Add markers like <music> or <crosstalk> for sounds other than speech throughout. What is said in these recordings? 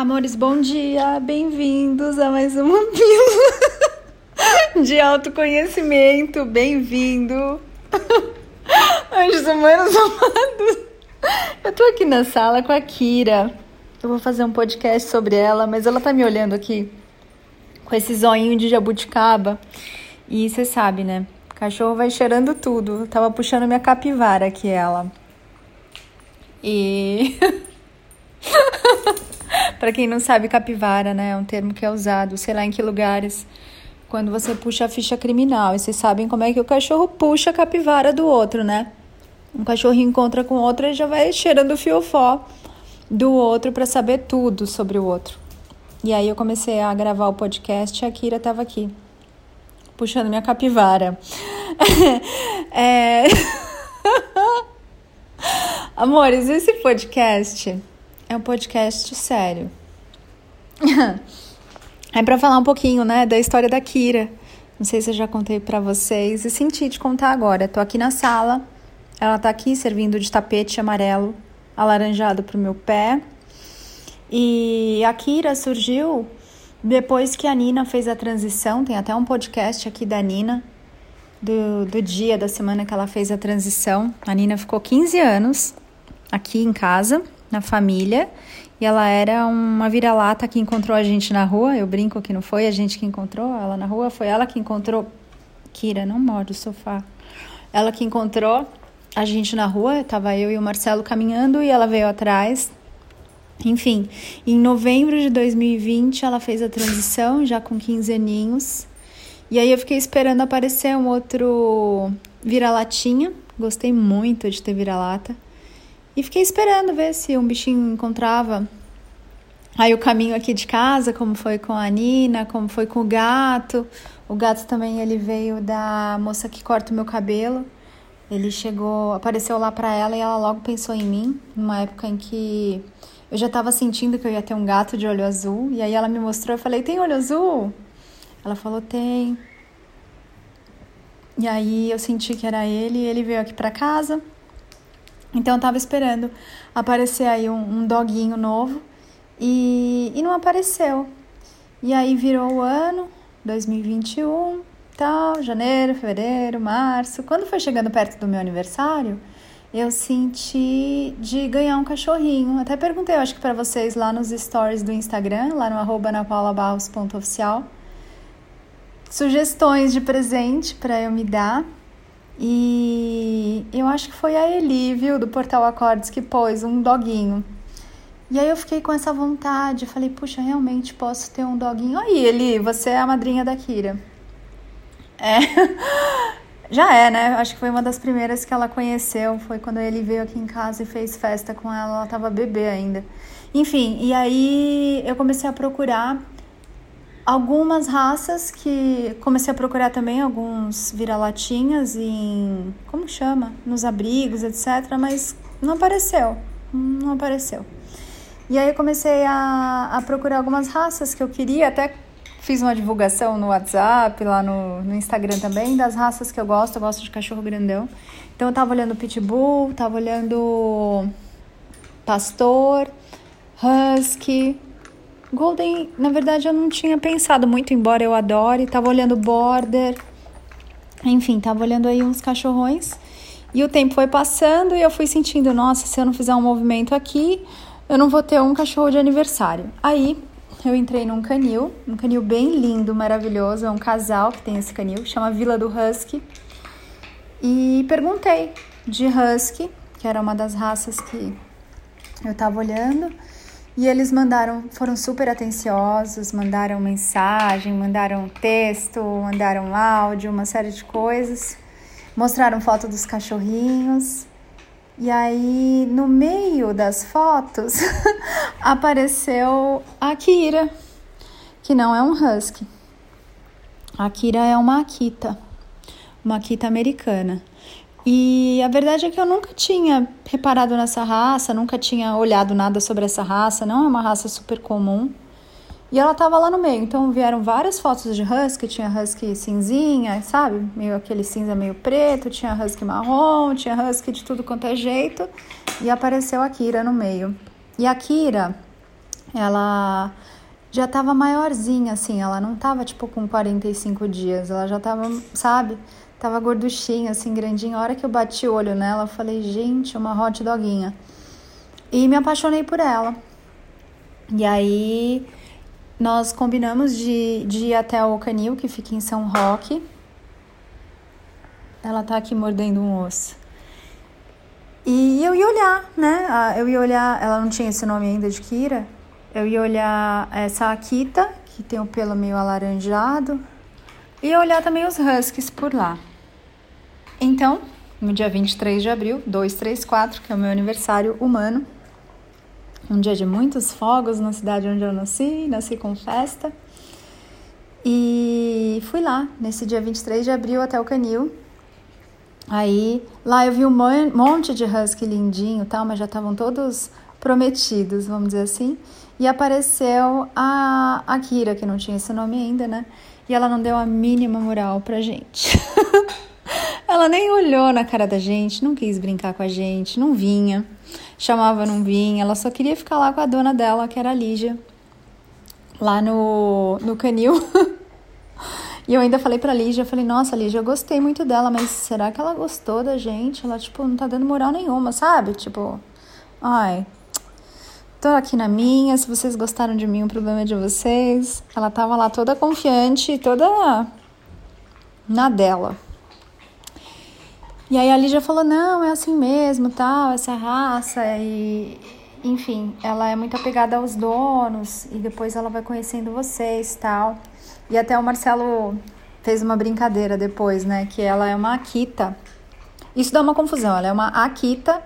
Amores, bom dia, bem-vindos a mais uma <laughs> pílula de autoconhecimento, bem-vindo. Anjos humanos amados. Eu tô aqui na sala com a Kira. Eu vou fazer um podcast sobre ela, mas ela tá me olhando aqui com esse zoinho de jabuticaba. E você sabe, né? O cachorro vai cheirando tudo. Eu tava puxando minha capivara aqui, ela. E. Para quem não sabe, capivara, né, é um termo que é usado, sei lá em que lugares, quando você puxa a ficha criminal. E vocês sabem como é que o cachorro puxa a capivara do outro, né? Um cachorrinho encontra com outro e já vai cheirando o fiofó do outro para saber tudo sobre o outro. E aí eu comecei a gravar o podcast e a Kira estava aqui, puxando minha capivara. <laughs> é... <laughs> Amores, esse podcast é um podcast sério. <laughs> é para falar um pouquinho, né, da história da Kira. Não sei se eu já contei para vocês e senti de contar agora. Tô aqui na sala. Ela tá aqui servindo de tapete amarelo alaranjado pro meu pé. E a Kira surgiu depois que a Nina fez a transição. Tem até um podcast aqui da Nina, do, do dia da semana que ela fez a transição. A Nina ficou 15 anos aqui em casa na família. E ela era uma vira-lata que encontrou a gente na rua. Eu brinco que não foi a gente que encontrou ela na rua, foi ela que encontrou. Kira, não morde o sofá. Ela que encontrou a gente na rua, tava eu e o Marcelo caminhando e ela veio atrás. Enfim, em novembro de 2020 ela fez a transição, já com 15 aninhos. E aí eu fiquei esperando aparecer um outro vira-latinha. Gostei muito de ter vira-lata. E fiquei esperando ver se um bichinho encontrava aí o caminho aqui de casa, como foi com a Nina, como foi com o gato. O gato também ele veio da moça que corta o meu cabelo. Ele chegou, apareceu lá para ela e ela logo pensou em mim, numa época em que eu já estava sentindo que eu ia ter um gato de olho azul. E aí ela me mostrou, eu falei: "Tem olho azul?" Ela falou: "Tem". E aí eu senti que era ele, e ele veio aqui para casa. Então eu tava esperando aparecer aí um, um doguinho novo e, e não apareceu. E aí virou o ano, 2021, tal, janeiro, fevereiro, março. Quando foi chegando perto do meu aniversário, eu senti de ganhar um cachorrinho. Até perguntei, eu acho que para vocês lá nos stories do Instagram, lá no arroba napaulabarros.oficial, sugestões de presente para eu me dar. E eu acho que foi a Eli, viu, do Portal Acordes, que pôs um doguinho. E aí eu fiquei com essa vontade, falei, puxa, realmente posso ter um doguinho. Aí, Eli, você é a madrinha da Kira. É. <laughs> Já é, né? Acho que foi uma das primeiras que ela conheceu. Foi quando ele veio aqui em casa e fez festa com ela. Ela tava bebê ainda. Enfim, e aí eu comecei a procurar algumas raças que comecei a procurar também alguns vira-latinhas em como chama? Nos abrigos etc mas não apareceu não apareceu. E aí eu comecei a, a procurar algumas raças que eu queria até fiz uma divulgação no WhatsApp lá no, no Instagram também das raças que eu gosto eu gosto de cachorro grandão. Então eu tava olhando pitbull tava olhando pastor husky Golden, na verdade, eu não tinha pensado muito, embora eu adore. Tava olhando Border. Enfim, tava olhando aí uns cachorrões. E o tempo foi passando e eu fui sentindo, nossa, se eu não fizer um movimento aqui, eu não vou ter um cachorro de aniversário. Aí eu entrei num canil, um canil bem lindo, maravilhoso, é um casal que tem esse canil, chama Vila do Husky. E perguntei de Husky, que era uma das raças que eu tava olhando. E eles mandaram, foram super atenciosos, mandaram mensagem, mandaram texto, mandaram áudio, uma série de coisas. Mostraram foto dos cachorrinhos. E aí, no meio das fotos, <laughs> apareceu a Kira, que não é um husky. A Kira é uma Akita, uma Akita americana. E a verdade é que eu nunca tinha reparado nessa raça, nunca tinha olhado nada sobre essa raça, não é uma raça super comum. E ela tava lá no meio, então vieram várias fotos de husky, tinha husky cinzinha, sabe? Meio aquele cinza meio preto, tinha husky marrom, tinha husky de tudo quanto é jeito, e apareceu a Kira no meio. E a Kira, ela já tava maiorzinha, assim, ela não tava tipo com 45 dias, ela já tava, sabe? Tava gorduchinha, assim, grandinha. A hora que eu bati o olho nela, eu falei, gente, uma hot doguinha. E me apaixonei por ela. E aí nós combinamos de, de ir até o canil, que fica em São Roque. Ela tá aqui mordendo um osso. E eu ia olhar, né? Eu ia olhar, ela não tinha esse nome ainda de Kira. Eu ia olhar essa Akita, que tem o pelo meio alaranjado. E olhar também os Huskies por lá. Então, no dia 23 de abril, 234, que é o meu aniversário humano, um dia de muitos fogos na cidade onde eu nasci, nasci com festa. E fui lá, nesse dia 23 de abril, até o Canil. Aí, lá eu vi um monte de husky lindinho tal, mas já estavam todos prometidos, vamos dizer assim. E apareceu a, a Kira, que não tinha esse nome ainda, né? E ela não deu a mínima moral pra gente. <laughs> ela nem olhou na cara da gente, não quis brincar com a gente, não vinha. Chamava, não vinha. Ela só queria ficar lá com a dona dela, que era a Lígia, lá no, no canil. <laughs> e eu ainda falei pra Lígia, eu falei, nossa, Lígia, eu gostei muito dela, mas será que ela gostou da gente? Ela, tipo, não tá dando moral nenhuma, sabe? Tipo, ai, Tô aqui na minha, se vocês gostaram de mim, o problema é de vocês. Ela tava lá toda confiante, toda na dela. E aí a Lígia falou: "Não, é assim mesmo, tal, essa raça e enfim, ela é muito apegada aos donos e depois ela vai conhecendo vocês, tal". E até o Marcelo fez uma brincadeira depois, né, que ela é uma Akita. Isso dá uma confusão, ela é uma Akita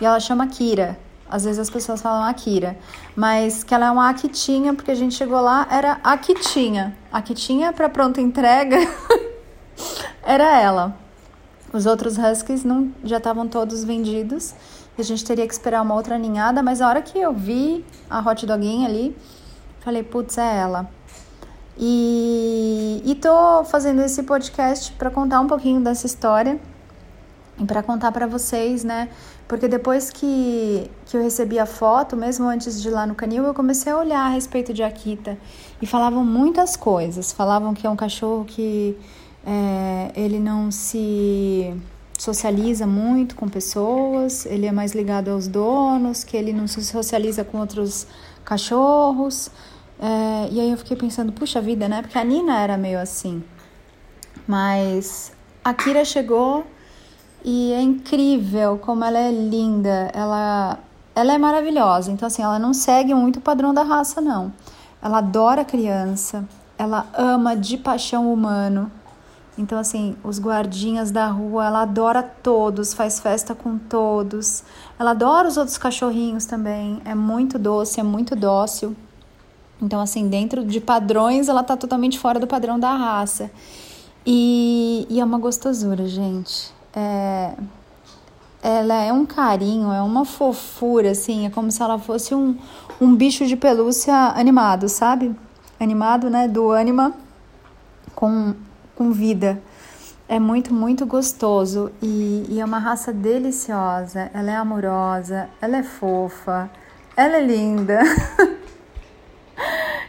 e ela chama Kira. Às vezes as pessoas falam Akira, mas que ela é uma Akitinha, porque a gente chegou lá, era Akitinha. Akitinha para pronta entrega <laughs> era ela. Os outros Huskies não, já estavam todos vendidos e a gente teria que esperar uma outra ninhada, mas a hora que eu vi a hot doguinha ali, falei, putz, é ela. E, e tô fazendo esse podcast para contar um pouquinho dessa história e para contar para vocês, né? Porque depois que, que eu recebi a foto, mesmo antes de ir lá no canil, eu comecei a olhar a respeito de Akita e falavam muitas coisas. Falavam que é um cachorro que é, ele não se socializa muito com pessoas, ele é mais ligado aos donos, que ele não se socializa com outros cachorros. É, e aí eu fiquei pensando, puxa vida, né? Porque a Nina era meio assim. Mas a Kira chegou incrível como ela é linda, ela, ela é maravilhosa. Então, assim, ela não segue muito o padrão da raça, não. Ela adora criança, ela ama de paixão humano. Então, assim, os guardinhas da rua, ela adora todos, faz festa com todos. Ela adora os outros cachorrinhos também. É muito doce, é muito dócil. Então, assim, dentro de padrões, ela tá totalmente fora do padrão da raça. E, e é uma gostosura, gente é, ela é um carinho, é uma fofura, assim, é como se ela fosse um, um bicho de pelúcia animado, sabe? Animado, né? Do ânima com, com vida. É muito, muito gostoso e, e é uma raça deliciosa. Ela é amorosa, ela é fofa, ela é linda. <laughs>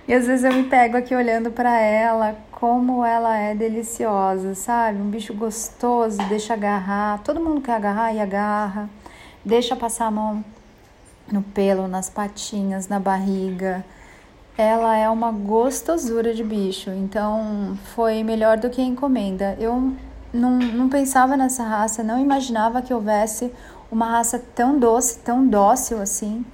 e às vezes eu me pego aqui olhando para ela, como ela é deliciosa, sabe? Um bicho gostoso, deixa agarrar. Todo mundo quer agarrar e agarra. Deixa passar a mão no pelo, nas patinhas, na barriga. Ela é uma gostosura de bicho, então foi melhor do que a encomenda. Eu não, não pensava nessa raça, não imaginava que houvesse uma raça tão doce, tão dócil assim.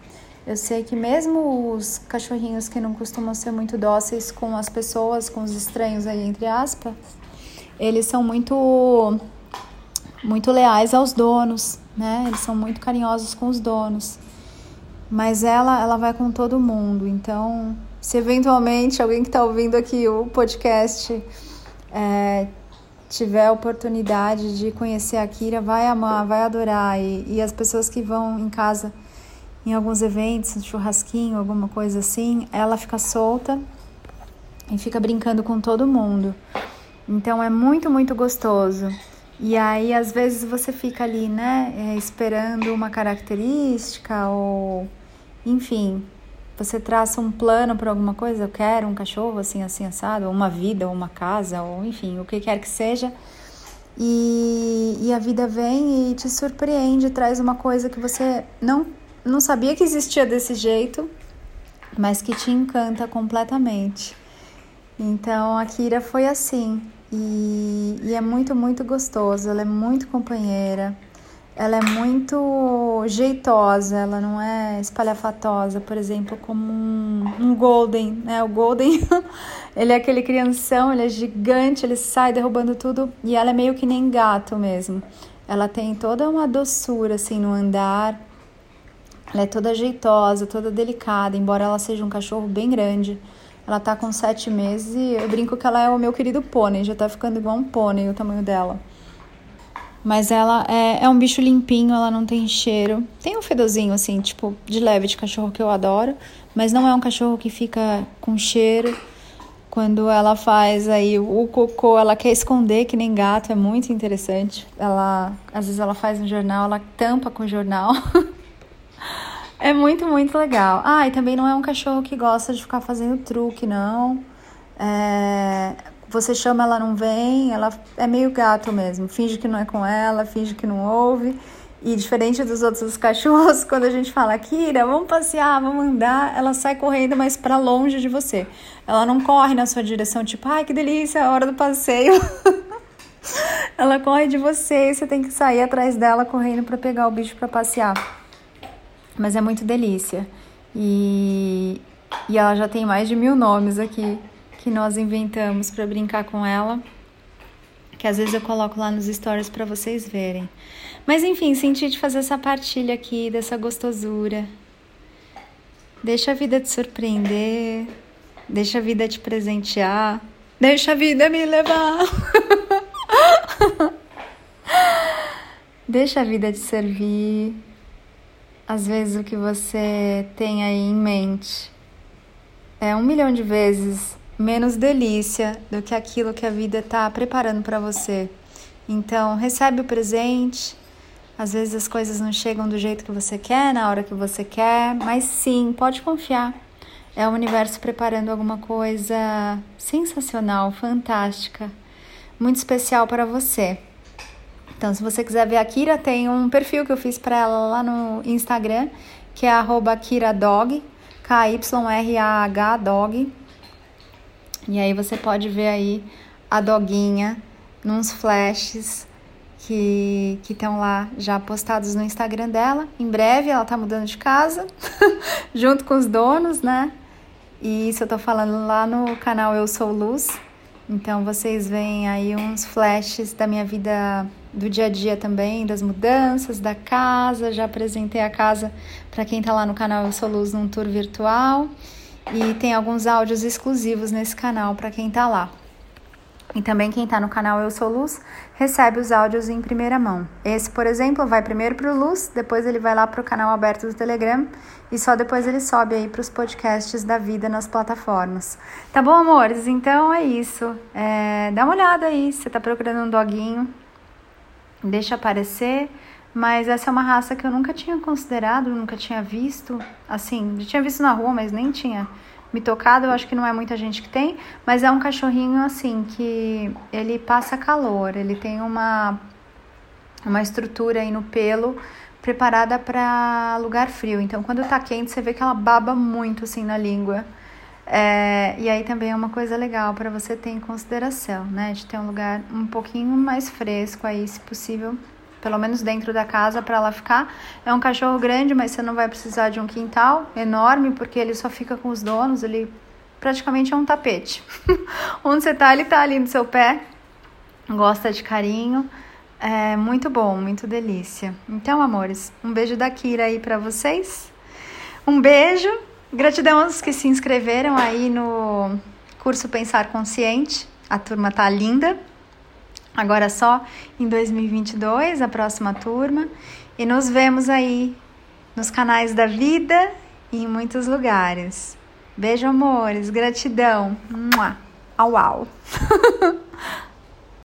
Eu sei que mesmo os cachorrinhos que não costumam ser muito dóceis com as pessoas, com os estranhos aí entre aspas, eles são muito muito leais aos donos, né? Eles são muito carinhosos com os donos. Mas ela, ela vai com todo mundo. Então, se eventualmente alguém que está ouvindo aqui o podcast é, tiver a oportunidade de conhecer a Kira, vai amar, vai adorar. E, e as pessoas que vão em casa em alguns eventos, churrasquinho, alguma coisa assim, ela fica solta e fica brincando com todo mundo. Então é muito, muito gostoso. E aí, às vezes, você fica ali, né, é, esperando uma característica ou, enfim, você traça um plano para alguma coisa, eu quero um cachorro assim, assim, assado, ou uma vida, ou uma casa, ou enfim, o que quer que seja. E, e a vida vem e te surpreende, traz uma coisa que você não, não sabia que existia desse jeito, mas que te encanta completamente. Então a Kira foi assim, e, e é muito, muito gostoso, ela é muito companheira ela é muito jeitosa, ela não é espalhafatosa, por exemplo, como um, um golden, né? O golden, <laughs> ele é aquele crianção, ele é gigante, ele sai derrubando tudo e ela é meio que nem gato mesmo. Ela tem toda uma doçura assim no andar. Ela é toda jeitosa, toda delicada, embora ela seja um cachorro bem grande. Ela tá com sete meses e eu brinco que ela é o meu querido pônei, já tá ficando igual um pônei o tamanho dela. Mas ela é, é um bicho limpinho, ela não tem cheiro. Tem um fedorzinho, assim, tipo, de leve de cachorro que eu adoro. Mas não é um cachorro que fica com cheiro. Quando ela faz aí o cocô, ela quer esconder, que nem gato, é muito interessante. Ela, às vezes ela faz um jornal, ela tampa com o jornal. <laughs> é muito, muito legal. Ah, e também não é um cachorro que gosta de ficar fazendo truque, não. É, você chama, ela não vem, ela é meio gato mesmo. Finge que não é com ela, finge que não ouve. E diferente dos outros cachorros, <laughs> quando a gente fala, Kira, vamos passear, vamos andar, ela sai correndo, mas para longe de você. Ela não corre na sua direção, tipo, ai que delícia, é hora do passeio. <laughs> ela corre de você e você tem que sair atrás dela correndo para pegar o bicho para passear. Mas é muito delícia. E, e ela já tem mais de mil nomes aqui que nós inventamos para brincar com ela, que às vezes eu coloco lá nos stories para vocês verem. Mas enfim, senti de fazer essa partilha aqui dessa gostosura. Deixa a vida te surpreender, deixa a vida te presentear, deixa a vida me levar. <laughs> deixa a vida te servir. Às vezes o que você tem aí em mente é um milhão de vezes menos delícia do que aquilo que a vida está preparando para você. Então, recebe o presente. Às vezes as coisas não chegam do jeito que você quer, na hora que você quer, mas sim, pode confiar. É o universo preparando alguma coisa sensacional, fantástica, muito especial para você. Então, se você quiser ver a Kira, tem um perfil que eu fiz para ela lá no Instagram, que é @kiradog, K Y R A H dog. E aí você pode ver aí a doguinha nos flashes que estão lá já postados no Instagram dela. Em breve ela tá mudando de casa, <laughs> junto com os donos, né? E isso eu tô falando lá no canal Eu Sou Luz. Então vocês veem aí uns flashes da minha vida do dia a dia também, das mudanças, da casa. Já apresentei a casa para quem tá lá no canal Eu Sou Luz num tour virtual e tem alguns áudios exclusivos nesse canal para quem está lá. E também quem está no canal Eu Sou Luz recebe os áudios em primeira mão. Esse, por exemplo, vai primeiro para o Luz, depois ele vai lá para o canal aberto do Telegram e só depois ele sobe aí para os podcasts da vida nas plataformas. Tá bom, amores? Então é isso. É, dá uma olhada aí, você está procurando um doguinho, deixa aparecer. Mas essa é uma raça que eu nunca tinha considerado, nunca tinha visto. Assim, já tinha visto na rua, mas nem tinha me tocado. Eu acho que não é muita gente que tem. Mas é um cachorrinho, assim, que ele passa calor. Ele tem uma, uma estrutura aí no pelo preparada para lugar frio. Então, quando tá quente, você vê que ela baba muito, assim, na língua. É, e aí também é uma coisa legal para você ter em consideração, né? De ter um lugar um pouquinho mais fresco aí, se possível, pelo menos dentro da casa, para ela ficar. É um cachorro grande, mas você não vai precisar de um quintal enorme, porque ele só fica com os donos, ele praticamente é um tapete. <laughs> Onde você tá, ele tá ali no seu pé, gosta de carinho. É muito bom, muito delícia. Então, amores, um beijo da Kira aí para vocês. Um beijo. Gratidão aos que se inscreveram aí no curso Pensar Consciente. A turma tá linda. Agora só em 2022, a próxima turma. E nos vemos aí nos canais da vida e em muitos lugares. Beijo, amores. Gratidão. Mua. Au, au. <laughs>